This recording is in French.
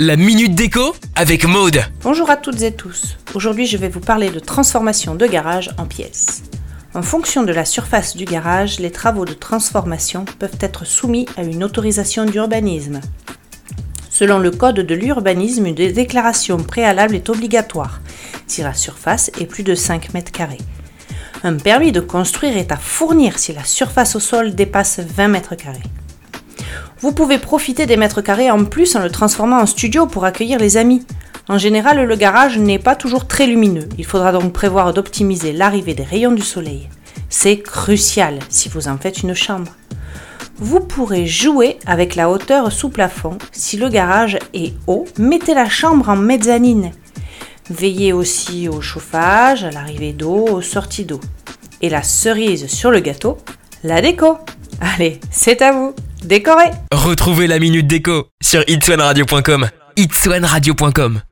La minute déco avec Maude. Bonjour à toutes et tous. Aujourd'hui, je vais vous parler de transformation de garage en pièces. En fonction de la surface du garage, les travaux de transformation peuvent être soumis à une autorisation d'urbanisme. Selon le code de l'urbanisme, une déclaration préalable est obligatoire si la surface est plus de 5 mètres carrés. Un permis de construire est à fournir si la surface au sol dépasse 20 mètres carrés. Vous pouvez profiter des mètres carrés en plus en le transformant en studio pour accueillir les amis. En général, le garage n'est pas toujours très lumineux. Il faudra donc prévoir d'optimiser l'arrivée des rayons du soleil. C'est crucial si vous en faites une chambre. Vous pourrez jouer avec la hauteur sous plafond. Si le garage est haut, mettez la chambre en mezzanine. Veillez aussi au chauffage, à l'arrivée d'eau, aux sorties d'eau. Et la cerise sur le gâteau, la déco. Allez, c'est à vous décoré. Retrouvez la minute déco sur itswanradio.com. itswanradio.com